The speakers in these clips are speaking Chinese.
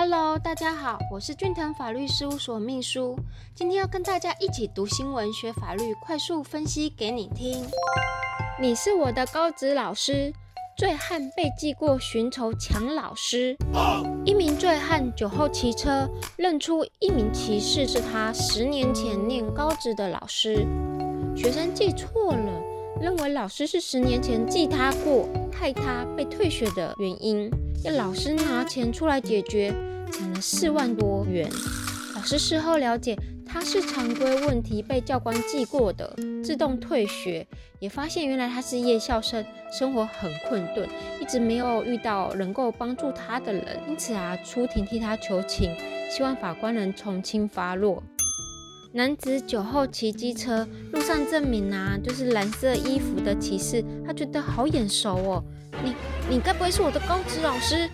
Hello，大家好，我是俊腾法律事务所秘书，今天要跟大家一起读新闻、学法律，快速分析给你听。你是我的高职老师，醉汉被记过寻仇抢老师。一名醉汉酒后骑车，认出一名骑士是他十年前念高职的老师，学生记错了，认为老师是十年前记他过，害他被退学的原因。要老师拿钱出来解决，抢了四万多元。老师事后了解，他是常规问题被教官记过的，自动退学。也发现原来他是夜校生，生活很困顿，一直没有遇到能够帮助他的人，因此啊，出庭替他求情，希望法官能从轻发落。男子酒后骑机车，路上证明啊，就是蓝色衣服的骑士，他觉得好眼熟哦。你你该不会是我的高职老师？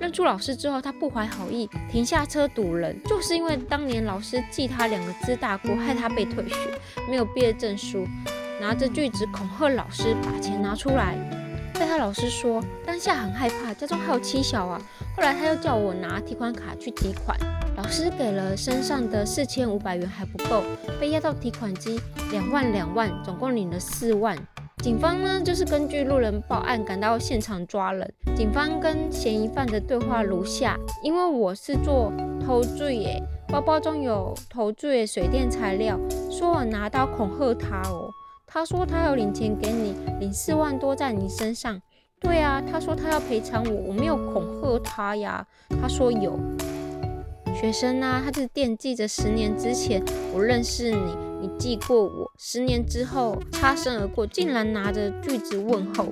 认出老师之后，他不怀好意，停下车堵人，就是因为当年老师记他两个字大过，害他被退学，没有毕业证书，拿着锯子恐吓老师，把钱拿出来。被他老师说，当下很害怕，家中还有妻小啊。后来他又叫我拿提款卡去提款，老师给了身上的四千五百元还不够，被押到提款机，两万两万，总共领了四万。警方呢，就是根据路人报案赶到现场抓人。警方跟嫌疑犯的对话如下：因为我是做偷罪耶，包包中有偷罪水电材料，说我拿刀恐吓他哦。他说他要领钱给你，领四万多在你身上。对啊，他说他要赔偿我，我没有恐吓他呀。他说有。学生呢，他是惦记着十年之前我认识你。你记过我，十年之后擦身而过，竟然拿着锯子问候。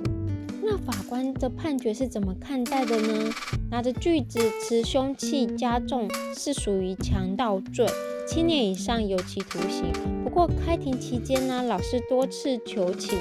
那法官的判决是怎么看待的呢？拿着锯子持凶器加重是属于强盗罪，七年以上有期徒刑。不过开庭期间呢，老师多次求情，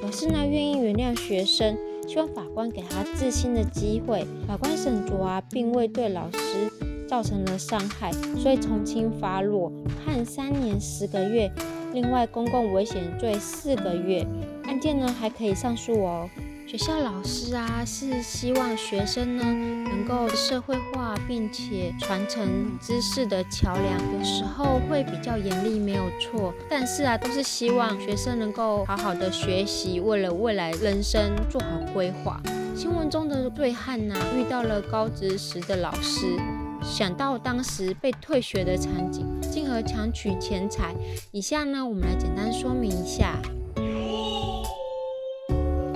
表示呢愿意原谅学生，希望法官给他自新的机会。法官沈卓啊，并未对老师。造成了伤害，所以从轻发落，判三年十个月。另外，公共危险罪四个月。案件呢还可以上诉哦。学校老师啊是希望学生呢能够社会化，并且传承知识的桥梁。有时候会比较严厉，没有错。但是啊，都是希望学生能够好好的学习，为了未来人生做好规划。新闻中的醉汉呐，遇到了高职时的老师。想到当时被退学的场景，进而强取钱财。以下呢，我们来简单说明一下。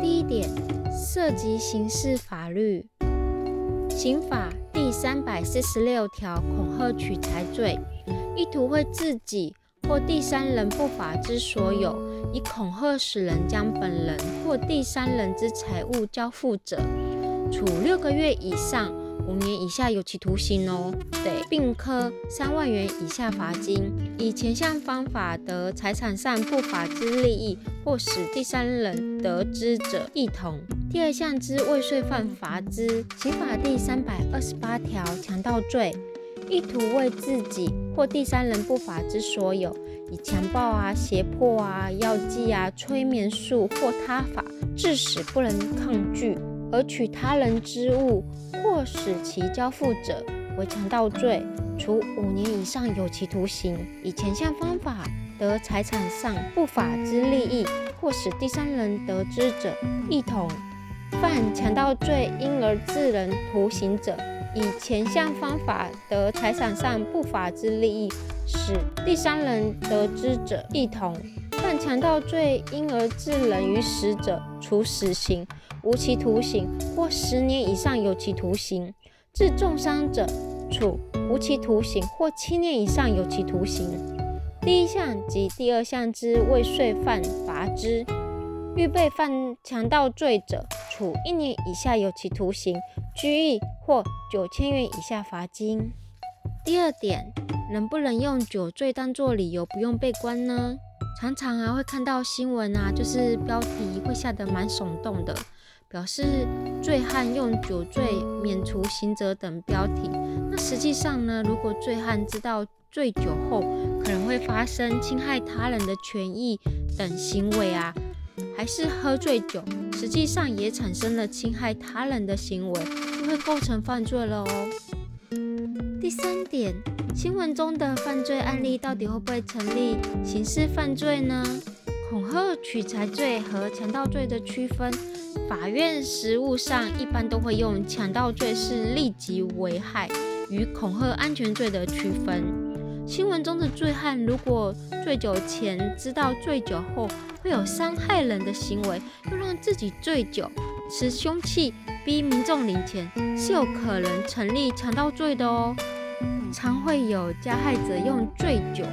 第一点，涉及刑事法律，刑法第三百四十六条，恐吓取财罪，意图会自己或第三人不法之所有，以恐吓使人将本人或第三人之财物交付者，处六个月以上。五年以下有期徒刑哦，对，并科三万元以下罚金。以前项方法得财产上不法之利益，或使第三人得知者，一同。第二项之未遂犯罚之。刑法第三百二十八条强盗罪，意图为自己或第三人不法之所有，以强暴啊、胁迫啊、药剂啊、催眠术或他法，致使不能抗拒。而取他人之物，或使其交付者，为强盗罪，处五年以上有期徒刑。以前项方法得财产上不法之利益，或使第三人得知者，一同。犯强盗罪因而致人徒刑者，以前项方法得财产上不法之利益，使第三人得知者，一同。犯强盗罪因而致人于死者，处死刑。无期徒刑或十年以上有期徒刑，致重伤者，处无期徒刑或七年以上有期徒刑。第一项及第二项之未遂犯，罚之；预备犯强盗罪者，处一年以下有期徒刑、拘役或九千元以下罚金。第二点，能不能用酒醉当作理由不用被关呢？常常啊会看到新闻啊，就是标题会下得蛮耸动的。表示醉汉用酒醉免除刑责等标题，那实际上呢？如果醉汉知道醉酒后可能会发生侵害他人的权益等行为啊，还是喝醉酒，实际上也产生了侵害他人的行为，就会构成犯罪了哦。第三点，新闻中的犯罪案例到底会不会成立刑事犯罪呢？恐吓取财罪和强盗罪的区分，法院实务上一般都会用强盗罪是立即危害与恐吓安全罪的区分。新闻中的醉汉如果醉酒前知道醉酒后会有伤害人的行为，又让自己醉酒，持凶器逼民众领钱，是有可能成立强盗罪的哦。常会有加害者用醉酒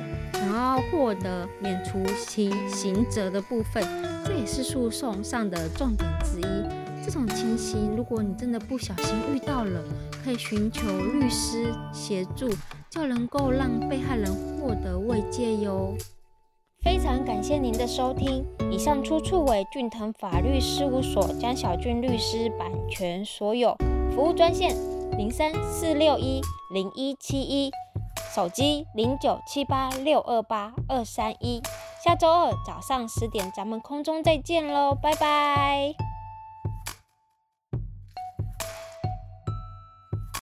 想要获得免除其刑责的部分，这也是诉讼上的重点之一。这种情形，如果你真的不小心遇到了，可以寻求律师协助，就能够让被害人获得慰藉哟。非常感谢您的收听，以上出处为俊腾法律事务所江小俊律师版权所有，服务专线零三四六一零一七一，手机零九七八六二八二三一。下周二早上十点，咱们空中再见喽，拜拜。